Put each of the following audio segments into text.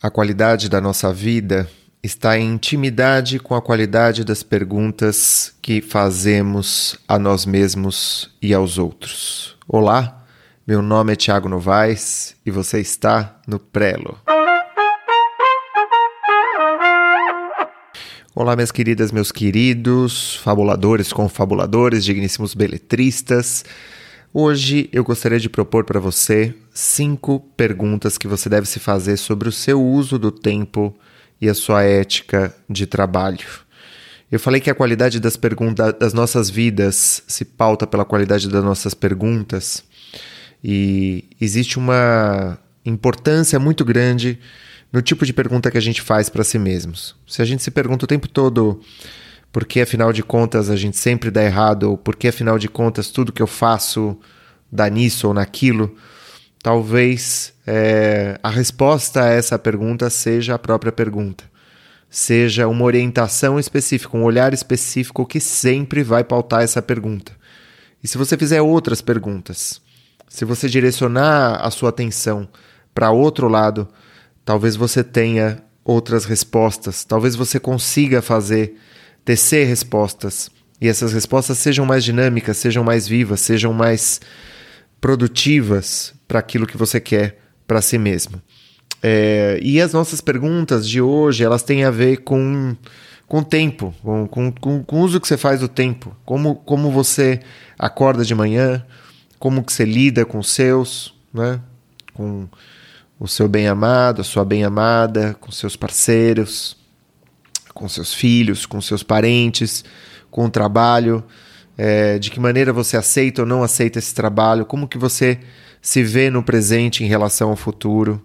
A qualidade da nossa vida está em intimidade com a qualidade das perguntas que fazemos a nós mesmos e aos outros. Olá, meu nome é Tiago Novaes e você está no Prelo. Olá, minhas queridas, meus queridos, fabuladores, confabuladores, digníssimos beletristas. Hoje eu gostaria de propor para você cinco perguntas que você deve se fazer sobre o seu uso do tempo e a sua ética de trabalho. Eu falei que a qualidade das perguntas das nossas vidas se pauta pela qualidade das nossas perguntas e existe uma importância muito grande no tipo de pergunta que a gente faz para si mesmos. Se a gente se pergunta o tempo todo porque afinal de contas a gente sempre dá errado, ou porque afinal de contas tudo que eu faço dá nisso ou naquilo, talvez é, a resposta a essa pergunta seja a própria pergunta. Seja uma orientação específica, um olhar específico que sempre vai pautar essa pergunta. E se você fizer outras perguntas, se você direcionar a sua atenção para outro lado, talvez você tenha outras respostas, talvez você consiga fazer tecer respostas e essas respostas sejam mais dinâmicas, sejam mais vivas, sejam mais produtivas para aquilo que você quer para si mesmo. É, e as nossas perguntas de hoje, elas têm a ver com com tempo, com, com, com, com o uso que você faz do tempo, como, como você acorda de manhã, como que você lida com os seus, né? com o seu bem-amado, a sua bem-amada, com seus parceiros, com seus filhos, com seus parentes, com o trabalho, é, de que maneira você aceita ou não aceita esse trabalho, como que você se vê no presente em relação ao futuro.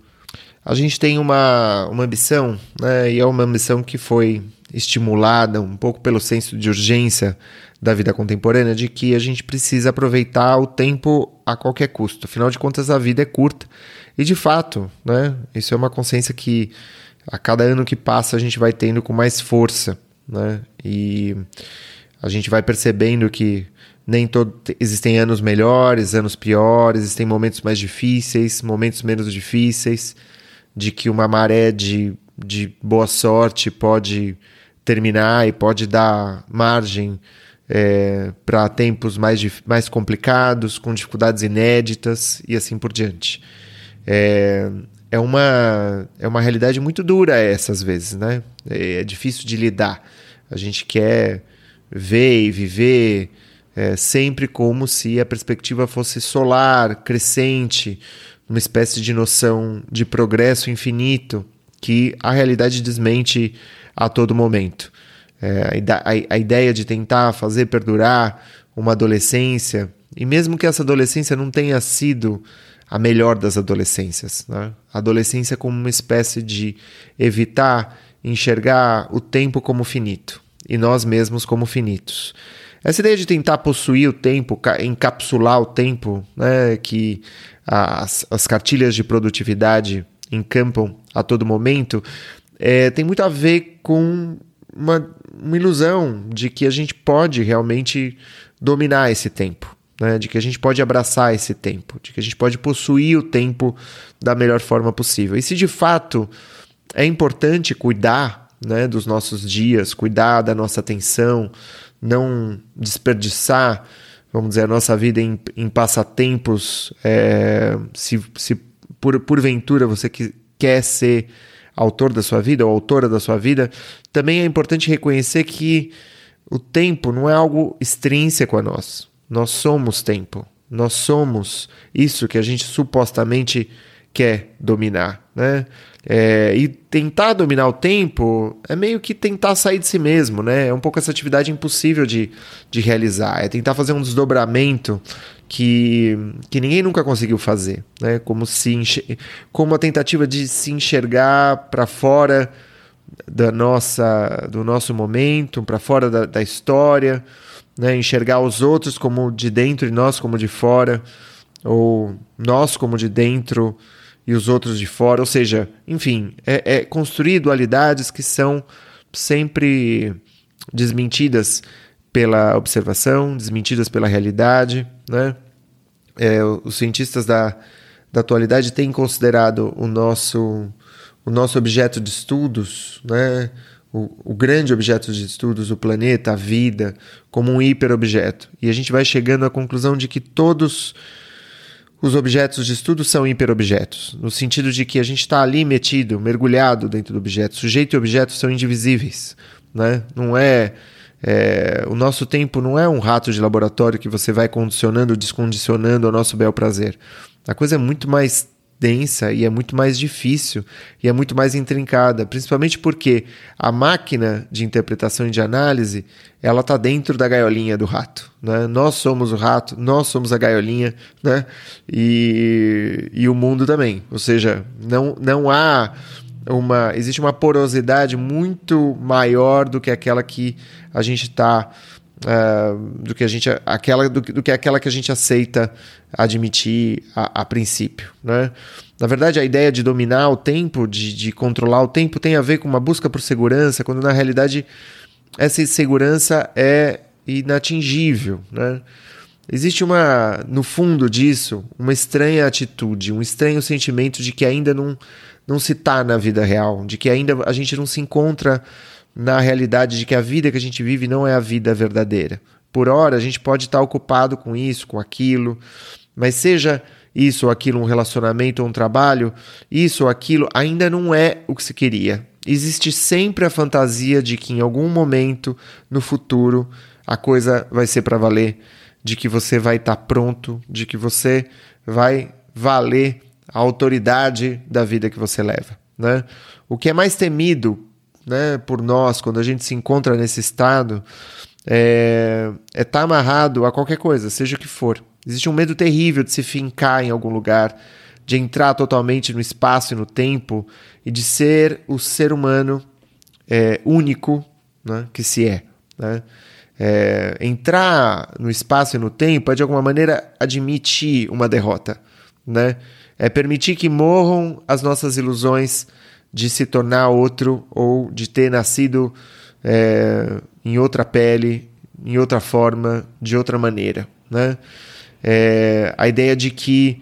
A gente tem uma, uma ambição, né, e é uma ambição que foi estimulada um pouco pelo senso de urgência da vida contemporânea, de que a gente precisa aproveitar o tempo a qualquer custo. Afinal de contas, a vida é curta. E de fato, né, isso é uma consciência que a cada ano que passa a gente vai tendo com mais força, né? E a gente vai percebendo que nem todo existem anos melhores, anos piores, existem momentos mais difíceis, momentos menos difíceis, de que uma maré de, de boa sorte pode terminar e pode dar margem é, para tempos mais, mais complicados, com dificuldades inéditas e assim por diante. É, é uma, é uma realidade muito dura essas vezes, né? É, é difícil de lidar. A gente quer ver e viver é, sempre como se a perspectiva fosse solar, crescente, uma espécie de noção de progresso infinito que a realidade desmente a todo momento. É, a, a ideia de tentar fazer perdurar uma adolescência, e mesmo que essa adolescência não tenha sido a melhor das adolescências. Né? A adolescência como uma espécie de evitar enxergar o tempo como finito e nós mesmos como finitos. Essa ideia de tentar possuir o tempo, encapsular o tempo, né, que as, as cartilhas de produtividade encampam a todo momento, é, tem muito a ver com uma, uma ilusão de que a gente pode realmente dominar esse tempo né? de que a gente pode abraçar esse tempo, de que a gente pode possuir o tempo da melhor forma possível. E se de fato é importante cuidar né, dos nossos dias, cuidar da nossa atenção, não desperdiçar, vamos dizer, a nossa vida em, em passatempos, é, se, se por, porventura você que, quer ser autor da sua vida ou autora da sua vida, também é importante reconhecer que o tempo não é algo extrínseco a nós. Nós somos tempo. Nós somos isso que a gente supostamente quer dominar, né? É, e tentar dominar o tempo é meio que tentar sair de si mesmo, né? É um pouco essa atividade impossível de, de realizar. É tentar fazer um desdobramento que, que ninguém nunca conseguiu fazer, né? Como se como a tentativa de se enxergar para fora da nossa do nosso momento, para fora da, da história né? enxergar os outros como de dentro e nós como de fora, ou nós como de dentro e os outros de fora, ou seja, enfim, é, é construir dualidades que são sempre desmentidas pela observação, desmentidas pela realidade, né? É, os cientistas da, da atualidade têm considerado o nosso o nosso objeto de estudos, né? O, o, grande objeto de estudos, o planeta, a vida, como um hiperobjeto. E a gente vai chegando à conclusão de que todos os objetos de estudo são hiperobjetos, no sentido de que a gente está ali metido, mergulhado dentro do objeto. Sujeito e objeto são indivisíveis. Né? Não é, é, O nosso tempo não é um rato de laboratório que você vai condicionando, descondicionando ao nosso bel prazer. A coisa é muito mais densa e é muito mais difícil e é muito mais intrincada, principalmente porque a máquina de interpretação e de análise ela está dentro da gaiolinha do rato. Né? Nós somos o rato, nós somos a gaiolinha, né? e, e o mundo também. Ou seja, não, não há uma. Existe uma porosidade muito maior do que aquela que a gente está uh, do que a gente aquela do, do, que aquela que a gente aceita admitir a, a, princípio, né? Na verdade, a ideia de dominar o tempo, de, de controlar o tempo, tem a ver com uma busca por segurança, quando na realidade essa insegurança é inatingível, né? Existe uma, no fundo disso, uma estranha atitude, um estranho sentimento de que ainda não, não se está na vida real, de que ainda a gente não se encontra na realidade de que a vida que a gente vive não é a vida verdadeira. Por hora, a gente pode estar ocupado com isso, com aquilo, mas seja isso ou aquilo um relacionamento ou um trabalho, isso ou aquilo ainda não é o que se queria. Existe sempre a fantasia de que em algum momento no futuro a coisa vai ser para valer, de que você vai estar pronto, de que você vai valer a autoridade da vida que você leva. Né? O que é mais temido né, por nós, quando a gente se encontra nesse estado, é estar é tá amarrado a qualquer coisa, seja o que for. Existe um medo terrível de se fincar em algum lugar, de entrar totalmente no espaço e no tempo e de ser o ser humano é, único né, que se é. Né? É, entrar no espaço e no tempo é de alguma maneira admitir uma derrota, né? É permitir que morram as nossas ilusões de se tornar outro ou de ter nascido é, em outra pele, em outra forma, de outra maneira. Né? É, a ideia de que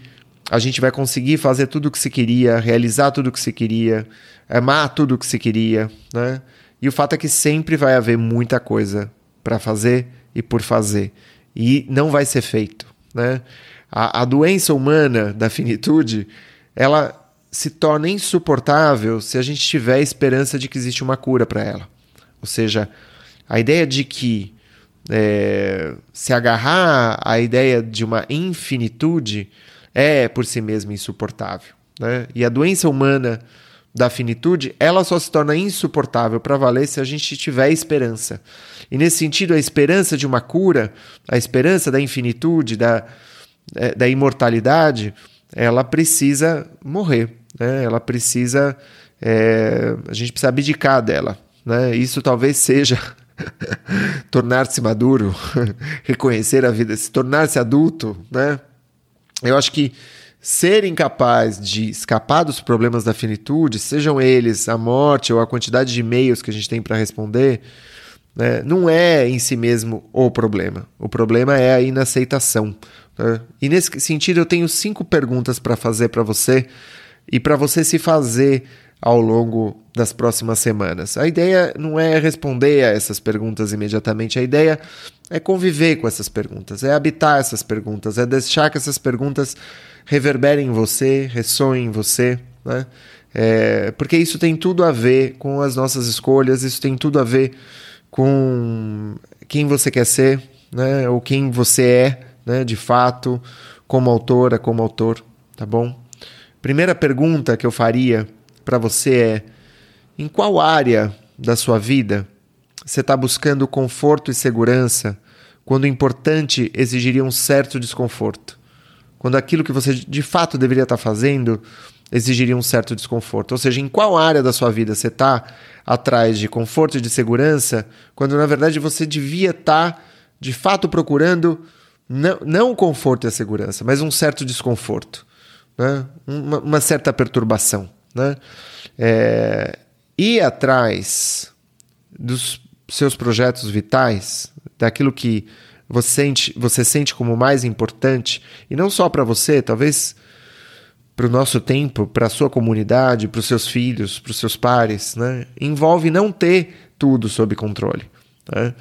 a gente vai conseguir fazer tudo o que se queria, realizar tudo o que se queria, amar tudo o que se queria. Né? E o fato é que sempre vai haver muita coisa para fazer e por fazer. E não vai ser feito. Né? A, a doença humana da finitude, ela se torna insuportável se a gente tiver a esperança de que existe uma cura para ela. Ou seja, a ideia de que é, se agarrar à ideia de uma infinitude é por si mesma insuportável. Né? E a doença humana da finitude, ela só se torna insuportável para valer se a gente tiver esperança. E nesse sentido, a esperança de uma cura, a esperança da infinitude, da, é, da imortalidade, ela precisa morrer né? Ela precisa, é, a gente precisa abdicar dela, né? Isso talvez seja tornar-se maduro, reconhecer a vida, se tornar-se adulto, né? Eu acho que ser incapaz de escapar dos problemas da finitude, sejam eles a morte ou a quantidade de e-mails que a gente tem para responder, né, não é em si mesmo o problema. O problema é a inaceitação. Né? E nesse sentido, eu tenho cinco perguntas para fazer para você e para você se fazer ao longo das próximas semanas. A ideia não é responder a essas perguntas imediatamente, a ideia é conviver com essas perguntas, é habitar essas perguntas, é deixar que essas perguntas reverberem em você, ressoem em você, né? É, porque isso tem tudo a ver com as nossas escolhas, isso tem tudo a ver com quem você quer ser, né? ou quem você é, né? de fato, como autora, como autor, tá bom? Primeira pergunta que eu faria para você é: em qual área da sua vida você está buscando conforto e segurança quando o importante exigiria um certo desconforto? Quando aquilo que você de fato deveria estar tá fazendo exigiria um certo desconforto. Ou seja, em qual área da sua vida você está atrás de conforto e de segurança, quando na verdade você devia estar tá, de fato procurando não, não o conforto e a segurança, mas um certo desconforto né? uma, uma certa perturbação. Né? É, ir atrás dos seus projetos vitais, daquilo que você sente, você sente como mais importante, e não só para você, talvez para o nosso tempo, para a sua comunidade, para os seus filhos, para os seus pares, né? envolve não ter tudo sob controle. Né?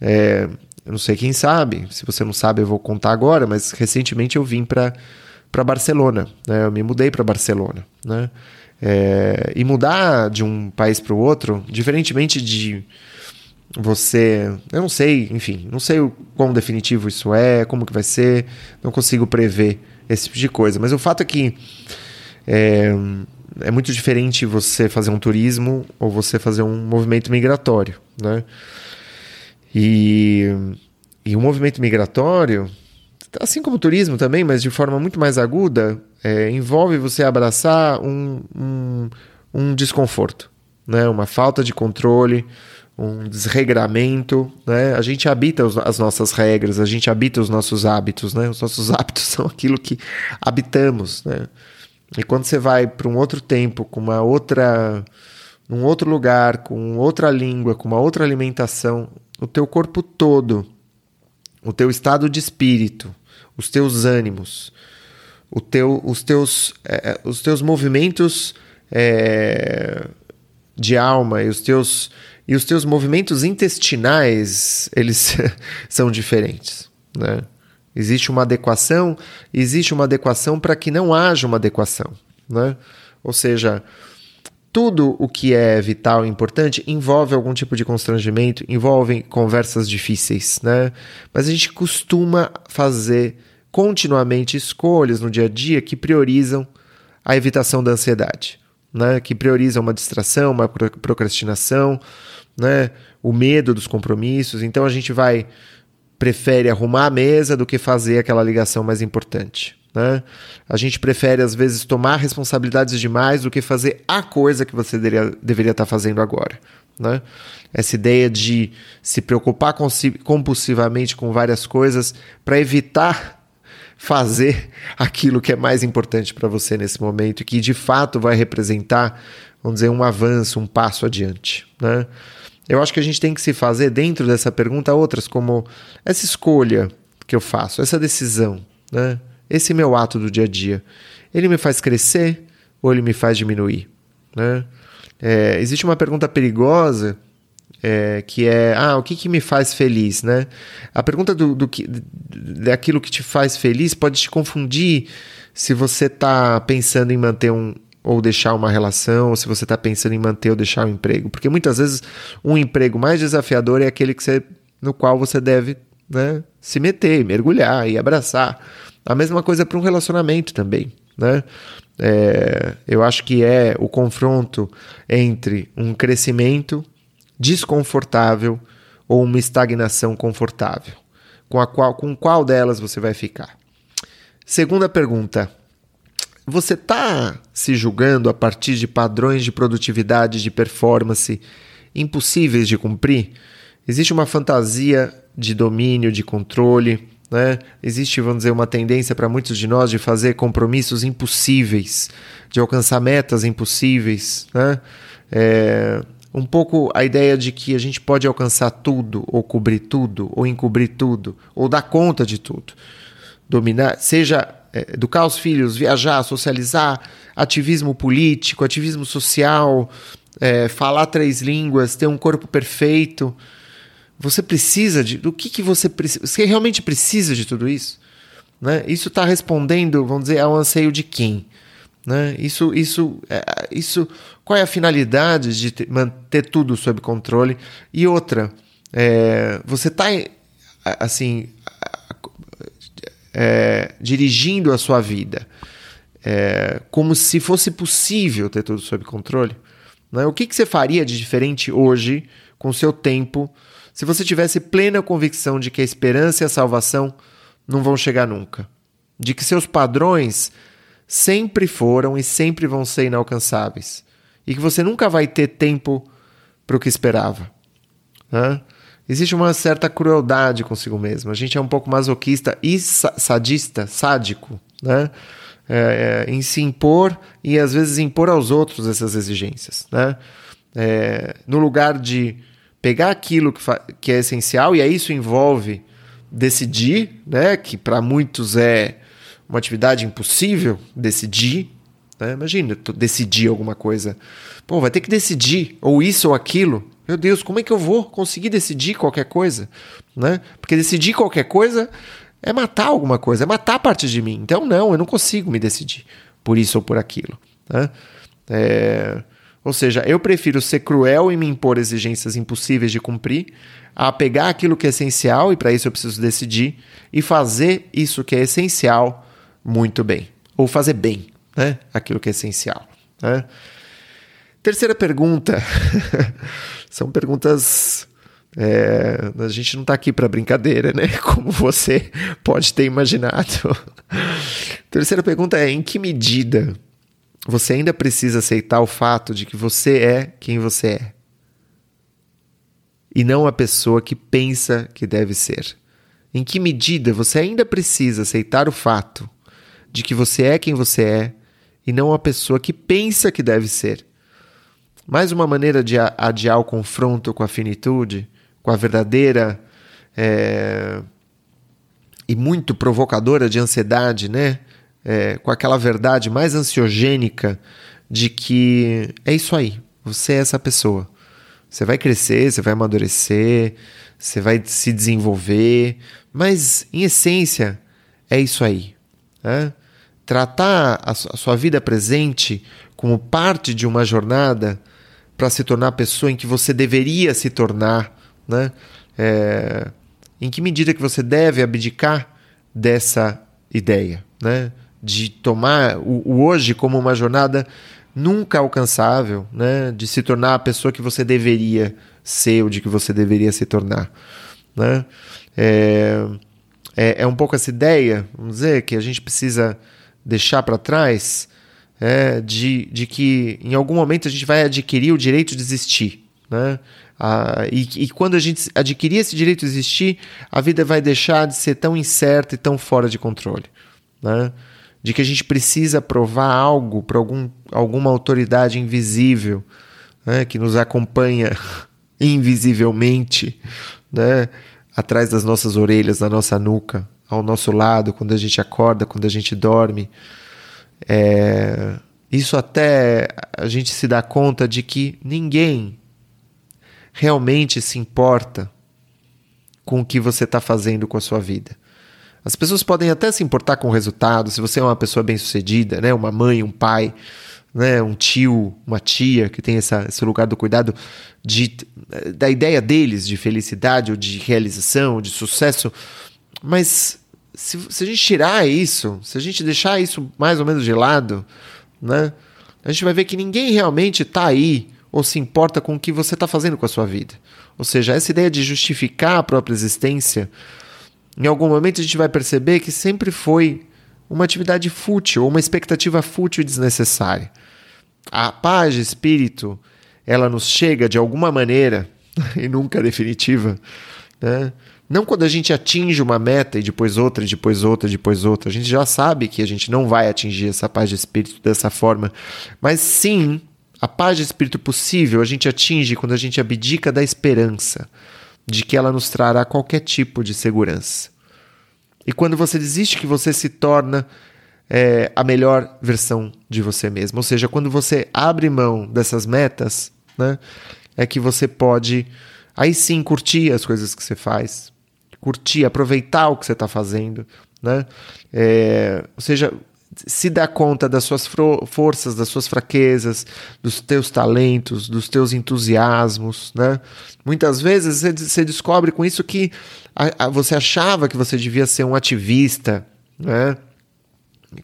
É, eu não sei quem sabe, se você não sabe, eu vou contar agora, mas recentemente eu vim para Barcelona, né? eu me mudei para Barcelona. Né? É, e mudar de um país para o outro, diferentemente de você, eu não sei, enfim, não sei o quão definitivo isso é, como que vai ser, não consigo prever esse tipo de coisa. Mas o fato é que é, é muito diferente você fazer um turismo ou você fazer um movimento migratório, né? E, e o movimento migratório, assim como o turismo também, mas de forma muito mais aguda, é, envolve você abraçar um, um, um desconforto, né? uma falta de controle, um desregramento, né? A gente habita os, as nossas regras, a gente habita os nossos hábitos, né? Os nossos hábitos são aquilo que habitamos, né? E quando você vai para um outro tempo, com uma outra, num outro lugar, com outra língua, com uma outra alimentação, o teu corpo todo, o teu estado de espírito, os teus ânimos, o teu, os teus, é, os teus movimentos é, de alma e os teus e os teus movimentos intestinais, eles são diferentes, né? Existe uma adequação, existe uma adequação para que não haja uma adequação, né? Ou seja, tudo o que é vital e importante envolve algum tipo de constrangimento, envolve conversas difíceis, né? Mas a gente costuma fazer continuamente escolhas no dia a dia que priorizam a evitação da ansiedade né, que prioriza uma distração, uma procrastinação, né, o medo dos compromissos. Então a gente vai prefere arrumar a mesa do que fazer aquela ligação mais importante. Né? A gente prefere, às vezes, tomar responsabilidades demais do que fazer a coisa que você deveria, deveria estar fazendo agora. Né? Essa ideia de se preocupar compulsivamente com várias coisas para evitar fazer aquilo que é mais importante para você nesse momento e que de fato vai representar, vamos dizer, um avanço, um passo adiante. Né? Eu acho que a gente tem que se fazer dentro dessa pergunta outras, como essa escolha que eu faço, essa decisão, né? Esse meu ato do dia a dia, ele me faz crescer ou ele me faz diminuir? Né? É, existe uma pergunta perigosa é, que é ah, o que, que me faz feliz, né? A pergunta do, do que daquilo que te faz feliz pode te confundir se você está pensando em manter um ou deixar uma relação, ou se você está pensando em manter ou deixar um emprego, porque muitas vezes um emprego mais desafiador é aquele que você, no qual você deve né, se meter, mergulhar e abraçar. A mesma coisa para um relacionamento também, né? É, eu acho que é o confronto entre um crescimento desconfortável ou uma estagnação confortável? Com, a qual, com qual delas você vai ficar? Segunda pergunta. Você está se julgando a partir de padrões de produtividade, de performance impossíveis de cumprir? Existe uma fantasia de domínio, de controle, né? Existe, vamos dizer, uma tendência para muitos de nós de fazer compromissos impossíveis, de alcançar metas impossíveis, né? É, um pouco a ideia de que a gente pode alcançar tudo, ou cobrir tudo, ou encobrir tudo, ou dar conta de tudo. Dominar, seja é, educar os filhos, viajar, socializar, ativismo político, ativismo social, é, falar três línguas, ter um corpo perfeito. Você precisa de. Do que, que você precisa? Você realmente precisa de tudo isso? Né? Isso está respondendo, vamos dizer, ao anseio de quem? Né? Isso, isso, é, isso, qual é a finalidade de ter, manter tudo sob controle? E outra, é, você está assim é, dirigindo a sua vida é, como se fosse possível ter tudo sob controle? Né? O que, que você faria de diferente hoje com o seu tempo se você tivesse plena convicção de que a esperança e a salvação não vão chegar nunca? De que seus padrões sempre foram e sempre vão ser inalcançáveis. E que você nunca vai ter tempo para o que esperava. Né? Existe uma certa crueldade consigo mesmo. A gente é um pouco masoquista e sadista, sádico, né? É, é, em se impor e às vezes impor aos outros essas exigências. Né? É, no lugar de pegar aquilo que, que é essencial, e aí isso envolve decidir, né? que para muitos é uma atividade impossível decidir, Né? Imagina, decidir alguma coisa. Pô, vai ter que decidir, ou isso ou aquilo. Meu Deus, como é que eu vou conseguir decidir qualquer coisa? Né? Porque decidir qualquer coisa é matar alguma coisa, é matar parte de mim. Então, não, eu não consigo me decidir por isso ou por aquilo. Né? É... Ou seja, eu prefiro ser cruel e me impor exigências impossíveis de cumprir, a pegar aquilo que é essencial, e para isso eu preciso decidir, e fazer isso que é essencial muito bem. Ou fazer bem né? aquilo que é essencial. Né? Terceira pergunta. São perguntas. É, a gente não está aqui para brincadeira, né? Como você pode ter imaginado. Terceira pergunta é: em que medida você ainda precisa aceitar o fato de que você é quem você é? E não a pessoa que pensa que deve ser. Em que medida você ainda precisa aceitar o fato de que você é quem você é e não a pessoa que pensa que deve ser? Mais uma maneira de adiar o confronto com a finitude, com a verdadeira é, e muito provocadora de ansiedade, né? É, com aquela verdade mais ansiogênica de que é isso aí, você é essa pessoa. Você vai crescer, você vai amadurecer, você vai se desenvolver, mas em essência é isso aí. Né? Tratar a sua vida presente como parte de uma jornada para se tornar a pessoa em que você deveria se tornar, né? É, em que medida que você deve abdicar dessa ideia, né? De tomar o, o hoje como uma jornada nunca alcançável, né? De se tornar a pessoa que você deveria ser ou de que você deveria se tornar, né? É, é, é um pouco essa ideia, vamos dizer, que a gente precisa deixar para trás é, de, de que em algum momento a gente vai adquirir o direito de existir, né? Ah, e, e, quando a gente adquirir esse direito de existir, a vida vai deixar de ser tão incerta e tão fora de controle. Né? De que a gente precisa provar algo para algum, alguma autoridade invisível né, que nos acompanha invisivelmente né, atrás das nossas orelhas, na nossa nuca, ao nosso lado, quando a gente acorda, quando a gente dorme. É, isso até a gente se dá conta de que ninguém realmente se importa com o que você está fazendo com a sua vida. As pessoas podem até se importar com o resultado, se você é uma pessoa bem-sucedida, né? uma mãe, um pai, né? um tio, uma tia que tem essa, esse lugar do cuidado de, da ideia deles de felicidade ou de realização, de sucesso. Mas se, se a gente tirar isso, se a gente deixar isso mais ou menos de lado, né? a gente vai ver que ninguém realmente está aí ou se importa com o que você está fazendo com a sua vida. Ou seja, essa ideia de justificar a própria existência em algum momento a gente vai perceber que sempre foi uma atividade fútil, uma expectativa fútil e desnecessária. A paz de espírito, ela nos chega de alguma maneira, e nunca definitiva, né? Não quando a gente atinge uma meta e depois outra, e depois outra, e depois outra. A gente já sabe que a gente não vai atingir essa paz de espírito dessa forma. Mas sim, a paz de espírito possível a gente atinge quando a gente abdica da esperança de que ela nos trará qualquer tipo de segurança. E quando você desiste, que você se torna é, a melhor versão de você mesmo. Ou seja, quando você abre mão dessas metas, né, é que você pode aí sim curtir as coisas que você faz, curtir, aproveitar o que você está fazendo, né? É, ou seja, se dá conta das suas forças, das suas fraquezas, dos teus talentos, dos teus entusiasmos, né? Muitas vezes você descobre com isso que a, a, você achava que você devia ser um ativista, né?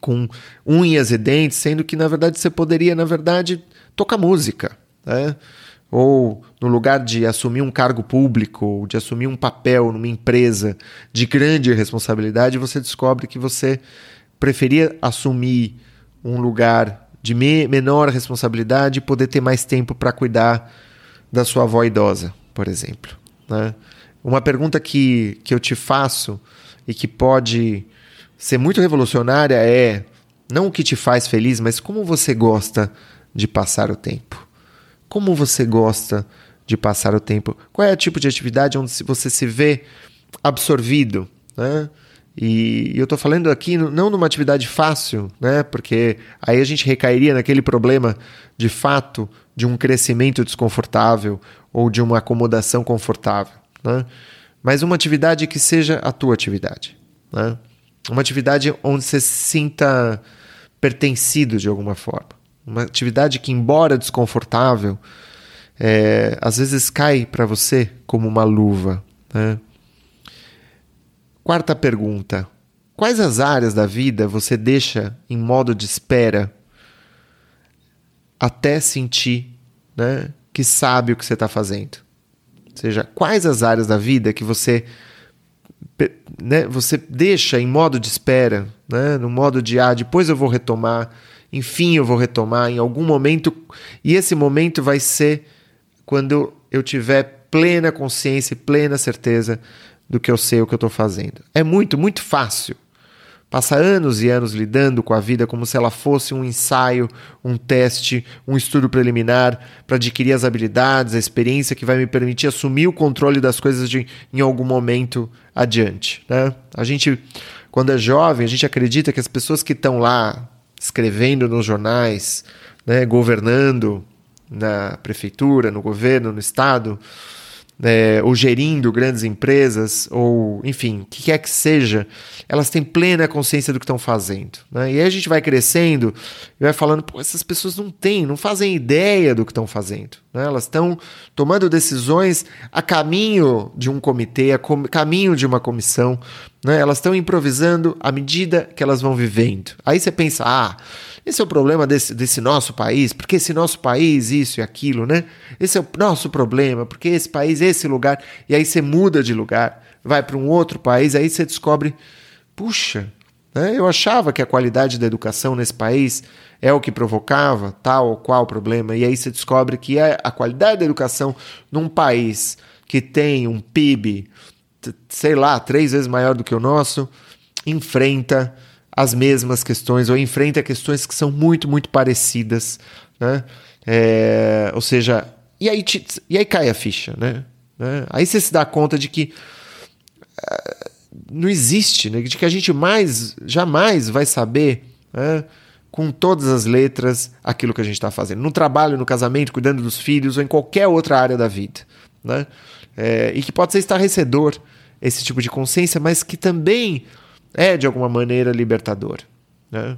Com unhas e dentes, sendo que na verdade você poderia, na verdade, tocar música, né? Ou no lugar de assumir um cargo público, ou de assumir um papel numa empresa de grande responsabilidade, você descobre que você preferia assumir um lugar de me menor responsabilidade e poder ter mais tempo para cuidar da sua avó idosa, por exemplo. Né? Uma pergunta que, que eu te faço e que pode ser muito revolucionária é não o que te faz feliz, mas como você gosta de passar o tempo. Como você gosta de passar o tempo? Qual é o tipo de atividade onde você se vê absorvido, né? E eu estou falando aqui não numa atividade fácil, né? Porque aí a gente recairia naquele problema de fato de um crescimento desconfortável ou de uma acomodação confortável, né? Mas uma atividade que seja a tua atividade, né? Uma atividade onde você se sinta pertencido de alguma forma. Uma atividade que, embora desconfortável, é, às vezes cai para você como uma luva, né? Quarta pergunta: Quais as áreas da vida você deixa em modo de espera até sentir né, que sabe o que você está fazendo? Ou seja, quais as áreas da vida que você né, você deixa em modo de espera, né, no modo de ah, depois eu vou retomar, enfim eu vou retomar em algum momento, e esse momento vai ser quando eu tiver plena consciência e plena certeza do que eu sei o que eu estou fazendo. É muito, muito fácil. Passa anos e anos lidando com a vida como se ela fosse um ensaio, um teste, um estudo preliminar para adquirir as habilidades, a experiência que vai me permitir assumir o controle das coisas de, em algum momento adiante. Né? A gente, quando é jovem, a gente acredita que as pessoas que estão lá escrevendo nos jornais, né, governando na prefeitura, no governo, no estado, é, ou gerindo grandes empresas, ou enfim, o que quer que seja, elas têm plena consciência do que estão fazendo. Né? E aí a gente vai crescendo e vai falando, pô, essas pessoas não têm, não fazem ideia do que estão fazendo. Né? Elas estão tomando decisões a caminho de um comitê, a com, caminho de uma comissão, né? elas estão improvisando à medida que elas vão vivendo. Aí você pensa, ah esse é o problema desse, desse nosso país, porque esse nosso país, isso e aquilo, né? Esse é o nosso problema, porque esse país, esse lugar. E aí você muda de lugar, vai para um outro país, aí você descobre, puxa, né? eu achava que a qualidade da educação nesse país é o que provocava tal ou qual problema. E aí você descobre que a qualidade da educação num país que tem um PIB, sei lá, três vezes maior do que o nosso, enfrenta as mesmas questões ou enfrenta questões que são muito, muito parecidas, né? É, ou seja, e aí, te, e aí cai a ficha, né? né? Aí você se dá conta de que uh, não existe, né? de que a gente mais, jamais vai saber né? com todas as letras aquilo que a gente está fazendo. No trabalho, no casamento, cuidando dos filhos ou em qualquer outra área da vida. Né? É, e que pode ser estarrecedor esse tipo de consciência, mas que também é de alguma maneira libertador. Né?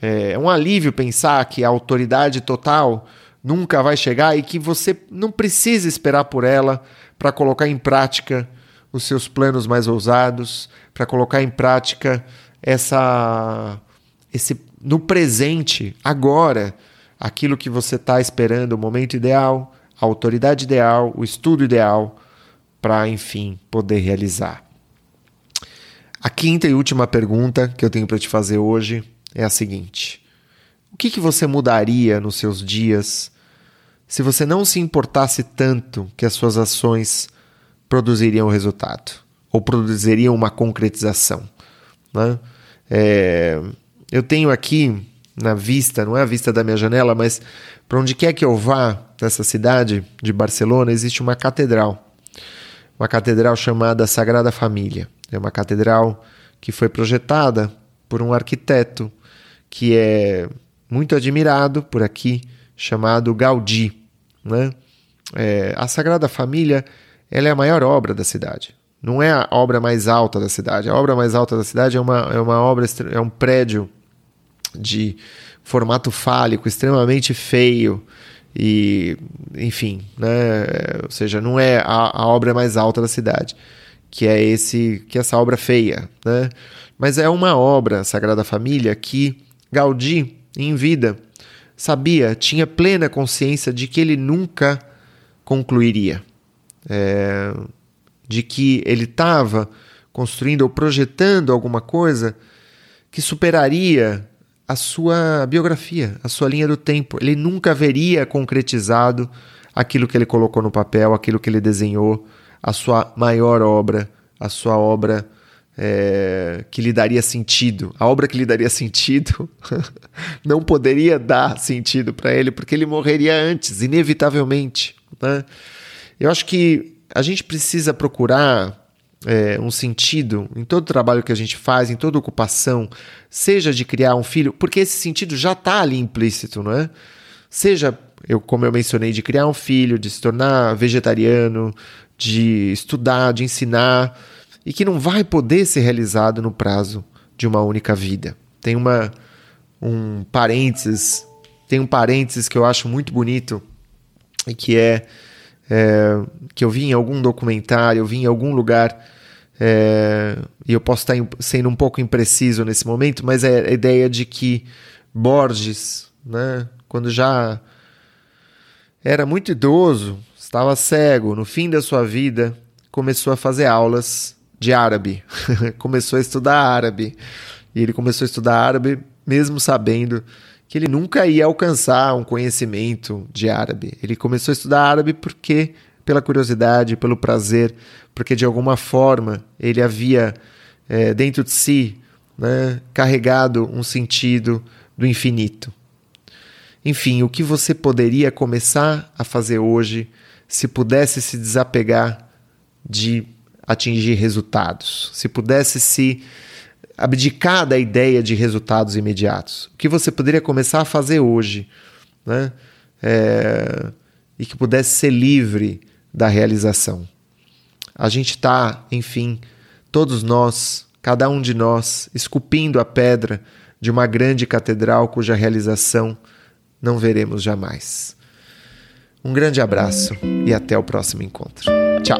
É um alívio pensar que a autoridade total nunca vai chegar e que você não precisa esperar por ela para colocar em prática os seus planos mais ousados, para colocar em prática essa esse no presente, agora, aquilo que você está esperando, o momento ideal, a autoridade ideal, o estudo ideal para, enfim, poder realizar. A quinta e última pergunta que eu tenho para te fazer hoje é a seguinte: O que, que você mudaria nos seus dias se você não se importasse tanto que as suas ações produziriam resultado ou produziriam uma concretização? Né? É, eu tenho aqui na vista, não é a vista da minha janela, mas para onde quer que eu vá nessa cidade de Barcelona, existe uma catedral. Uma catedral chamada Sagrada Família. É uma catedral que foi projetada por um arquiteto que é muito admirado por aqui, chamado Gaudí. Né? É, a Sagrada Família ela é a maior obra da cidade. Não é a obra mais alta da cidade. A obra mais alta da cidade é uma, é uma obra, é um prédio de formato fálico, extremamente feio e, enfim, né? Ou seja, não é a, a obra mais alta da cidade que é esse que é essa obra feia, né? Mas é uma obra Sagrada Família que Gaudí em vida sabia, tinha plena consciência de que ele nunca concluiria, é, de que ele estava construindo ou projetando alguma coisa que superaria a sua biografia, a sua linha do tempo. Ele nunca veria concretizado aquilo que ele colocou no papel, aquilo que ele desenhou, a sua maior obra, a sua obra é, que lhe daria sentido. A obra que lhe daria sentido não poderia dar sentido para ele, porque ele morreria antes, inevitavelmente. Né? Eu acho que a gente precisa procurar é, um sentido em todo trabalho que a gente faz, em toda ocupação, seja de criar um filho, porque esse sentido já está ali implícito, não é? Seja, eu, como eu mencionei, de criar um filho, de se tornar vegetariano, de estudar, de ensinar, e que não vai poder ser realizado no prazo de uma única vida. Tem uma um parênteses, tem um parênteses que eu acho muito bonito e que é, é que eu vi em algum documentário, eu vi em algum lugar é, e eu posso estar sendo um pouco impreciso nesse momento, mas é a ideia de que Borges, né, quando já era muito idoso, estava cego, no fim da sua vida, começou a fazer aulas de árabe, começou a estudar árabe. E ele começou a estudar árabe mesmo sabendo que ele nunca ia alcançar um conhecimento de árabe. Ele começou a estudar árabe porque pela curiosidade, pelo prazer, porque de alguma forma ele havia é, dentro de si né, carregado um sentido do infinito. Enfim, o que você poderia começar a fazer hoje se pudesse se desapegar de atingir resultados, se pudesse se abdicar da ideia de resultados imediatos. O que você poderia começar a fazer hoje, né? É, e que pudesse ser livre da realização. A gente está, enfim, todos nós, cada um de nós, esculpindo a pedra de uma grande catedral cuja realização não veremos jamais. Um grande abraço e até o próximo encontro. Tchau!